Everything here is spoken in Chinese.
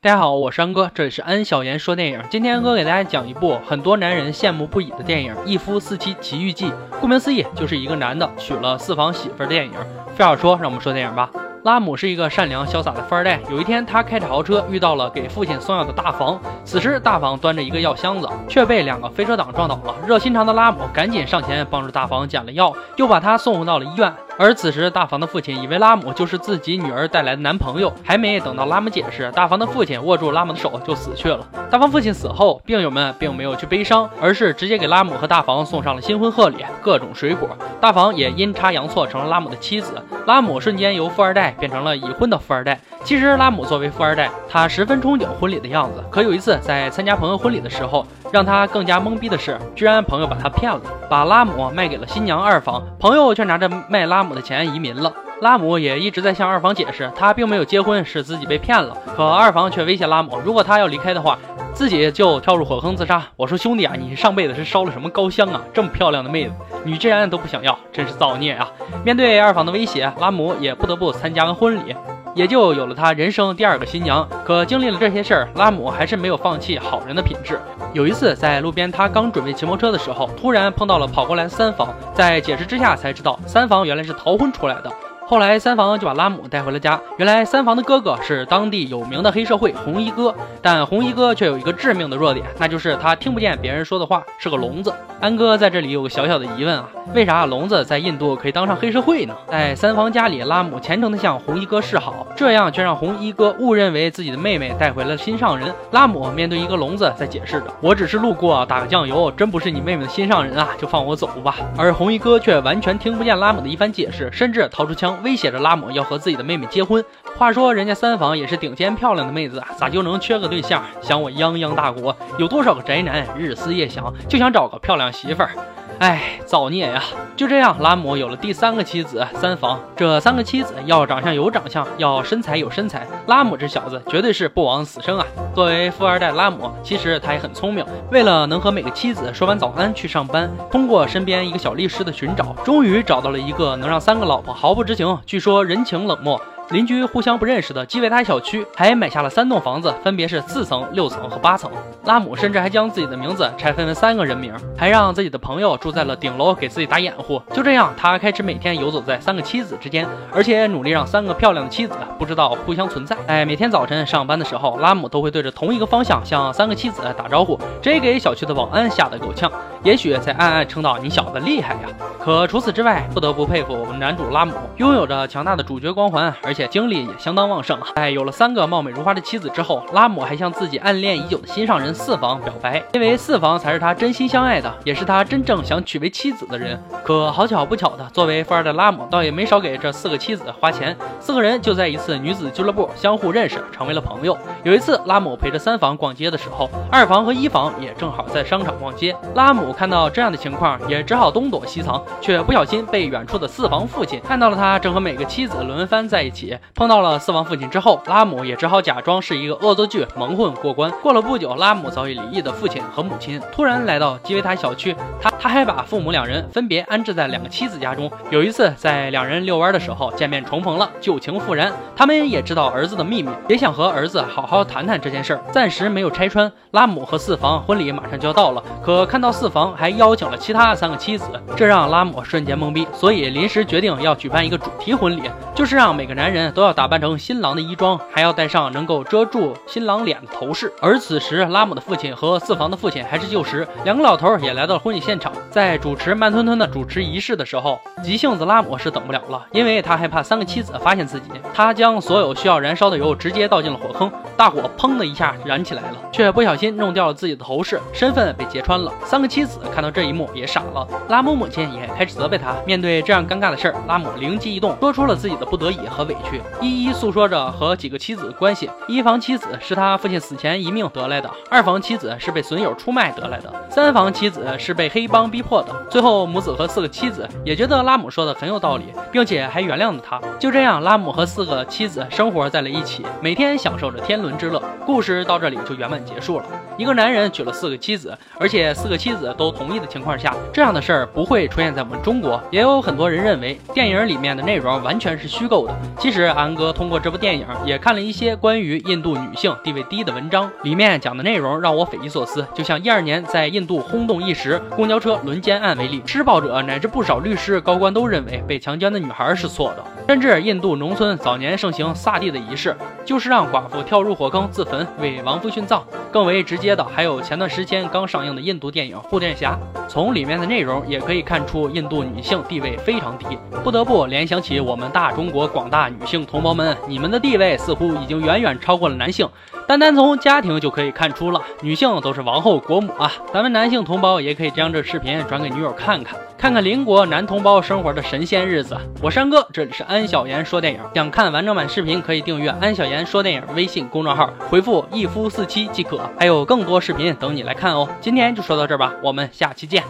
大家好，我是安哥，这里是安小言说电影。今天安哥给大家讲一部很多男人羡慕不已的电影《一夫四妻奇遇记》。顾名思义，就是一个男的娶了四房媳妇儿的电影。废话说，让我们说电影吧。拉姆是一个善良潇洒的富二代。有一天，他开着豪车遇到了给父亲送药的大房。此时，大房端着一个药箱子，却被两个飞车党撞倒了。热心肠的拉姆赶紧上前帮助大房捡了药，又把他送回到了医院。而此时，大房的父亲以为拉姆就是自己女儿带来的男朋友，还没等到拉姆解释，大房的父亲握住拉姆的手就死去了。大房父亲死后，病友们并没有去悲伤，而是直接给拉姆和大房送上了新婚贺礼，各种水果。大房也阴差阳错成了拉姆的妻子。拉姆瞬间由富二代变成了已婚的富二代。其实，拉姆作为富二代，他十分憧憬婚礼的样子。可有一次在参加朋友婚礼的时候，让他更加懵逼的是，居然朋友把他骗了，把拉姆卖给了新娘二房，朋友却拿着卖拉姆的钱移民了。拉姆也一直在向二房解释，他并没有结婚，是自己被骗了。可二房却威胁拉姆，如果他要离开的话，自己就跳入火坑自杀。我说兄弟啊，你上辈子是烧了什么高香啊？这么漂亮的妹子，你竟然都不想要，真是造孽啊！面对二房的威胁，拉姆也不得不参加完婚礼。也就有了他人生第二个新娘。可经历了这些事儿，拉姆还是没有放弃好人的品质。有一次在路边，他刚准备骑摩托车的时候，突然碰到了跑过来三房。在解释之下，才知道三房原来是逃婚出来的。后来三房就把拉姆带回了家。原来三房的哥哥是当地有名的黑社会红衣哥，但红衣哥却有一个致命的弱点，那就是他听不见别人说的话，是个聋子。安哥在这里有个小小的疑问啊，为啥聋子在印度可以当上黑社会呢？在三房家里，拉姆虔诚地向红衣哥示好，这样却让红衣哥误认为自己的妹妹带回了心上人。拉姆面对一个聋子在解释着：“我只是路过打个酱油，真不是你妹妹的心上人啊，就放我走吧。”而红衣哥却完全听不见拉姆的一番解释，甚至掏出枪。威胁着拉姆要和自己的妹妹结婚。话说人家三房也是顶尖漂亮的妹子，咋就能缺个对象？想我泱泱大国有多少个宅男日思夜想，就想找个漂亮媳妇儿。哎，造孽呀！就这样，拉姆有了第三个妻子三房。这三个妻子要长相有长相，要身材有身材。拉姆这小子绝对是不枉此生啊！作为富二代拉姆，其实他也很聪明。为了能和每个妻子说完早安去上班，通过身边一个小律师的寻找，终于找到了一个能让三个老婆毫不知情，据说人情冷漠。邻居互相不认识的基维塔小区，还买下了三栋房子，分别是四层、六层和八层。拉姆甚至还将自己的名字拆分为三个人名，还让自己的朋友住在了顶楼，给自己打掩护。就这样，他开始每天游走在三个妻子之间，而且努力让三个漂亮的妻子不知道互相存在。哎，每天早晨上班的时候，拉姆都会对着同一个方向向三个妻子打招呼，这给小区的保安吓得够呛，也许在暗暗称道：“你小子厉害呀！”可除此之外，不得不佩服我们男主拉姆，拥有着强大的主角光环，而且。精力也相当旺盛。在有了三个貌美如花的妻子之后，拉姆还向自己暗恋已久的心上人四房表白，因为四房才是他真心相爱的，也是他真正想娶为妻子的人。可好巧不巧的，作为富二代拉姆，倒也没少给这四个妻子花钱。四个人就在一次女子俱乐部相互认识，成为了朋友。有一次，拉姆陪着三房逛街的时候，二房和一房也正好在商场逛街。拉姆看到这样的情况，也只好东躲西藏，却不小心被远处的四房父亲看到了，他正和每个妻子轮番在一起。碰到了四房父亲之后，拉姆也只好假装是一个恶作剧蒙混过关。过了不久，拉姆早已离异的父亲和母亲突然来到基维塔小区，他他还把父母两人分别安置在两个妻子家中。有一次在两人遛弯的时候见面重逢了，旧情复燃。他们也知道儿子的秘密，也想和儿子好好谈谈这件事儿，暂时没有拆穿。拉姆和四房婚礼马上就要到了，可看到四房房还邀请了其他三个妻子，这让拉姆瞬间懵逼，所以临时决定要举办一个主题婚礼，就是让每个男人都要。打扮成新郎的衣装，还要戴上能够遮住新郎脸的头饰。而此时，拉姆的父亲和四房的父亲还是旧时，两个老头也来到了婚礼现场。在主持慢吞吞的主持仪式的时候，急性子拉姆是等不了了，因为他害怕三个妻子发现自己。他将所有需要燃烧的油直接倒进了火坑，大火砰的一下燃起来了，却不小心弄掉了自己的头饰，身份被揭穿了。三个妻子看到这一幕也傻了，拉姆母亲也开始责备他。面对这样尴尬的事儿，拉姆灵机一动，说出了自己的不得已和委屈。一一诉说着和几个妻子的关系。一房妻子是他父亲死前一命得来的，二房妻子是被损友出卖得来的，三房妻子是被黑帮逼迫的。最后，母子和四个妻子也觉得拉姆说的很有道理，并且还原谅了他。就这样，拉姆和四个妻子生活在了一起，每天享受着天伦之乐。故事到这里就圆满结束了。一个男人娶了四个妻子，而且四个妻子都同意的情况下，这样的事儿不会出现在我们中国。也有很多人认为电影里面的内容完全是虚构的。其实安哥通过这部电影也看了一些关于印度女性地位低的文章，里面讲的内容让我匪夷所思。就像一二年在印度轰动一时公交车轮奸案为例，施暴者乃至不少律师高官都认为被强奸的女孩是错的。甚至印度农村早年盛行萨地的仪式，就是让寡妇跳入火坑自焚，为亡夫殉葬。更为直接的，还有前段时间刚上映的印度电影《护垫侠》，从里面的内容也可以看出印度女性地位非常低。不得不联想起我们大中国广大女性同胞们，你们的地位似乎已经远远超过了男性。单单从家庭就可以看出了，女性都是王后国母啊！咱们男性同胞也可以将这视频转给女友看看，看看邻国男同胞生活的神仙日子。我山哥，这里是安小言说电影。想看完整版视频，可以订阅安小言说电影微信公众号，回复一夫四妻即可，还有更多视频等你来看哦。今天就说到这儿吧，我们下期见。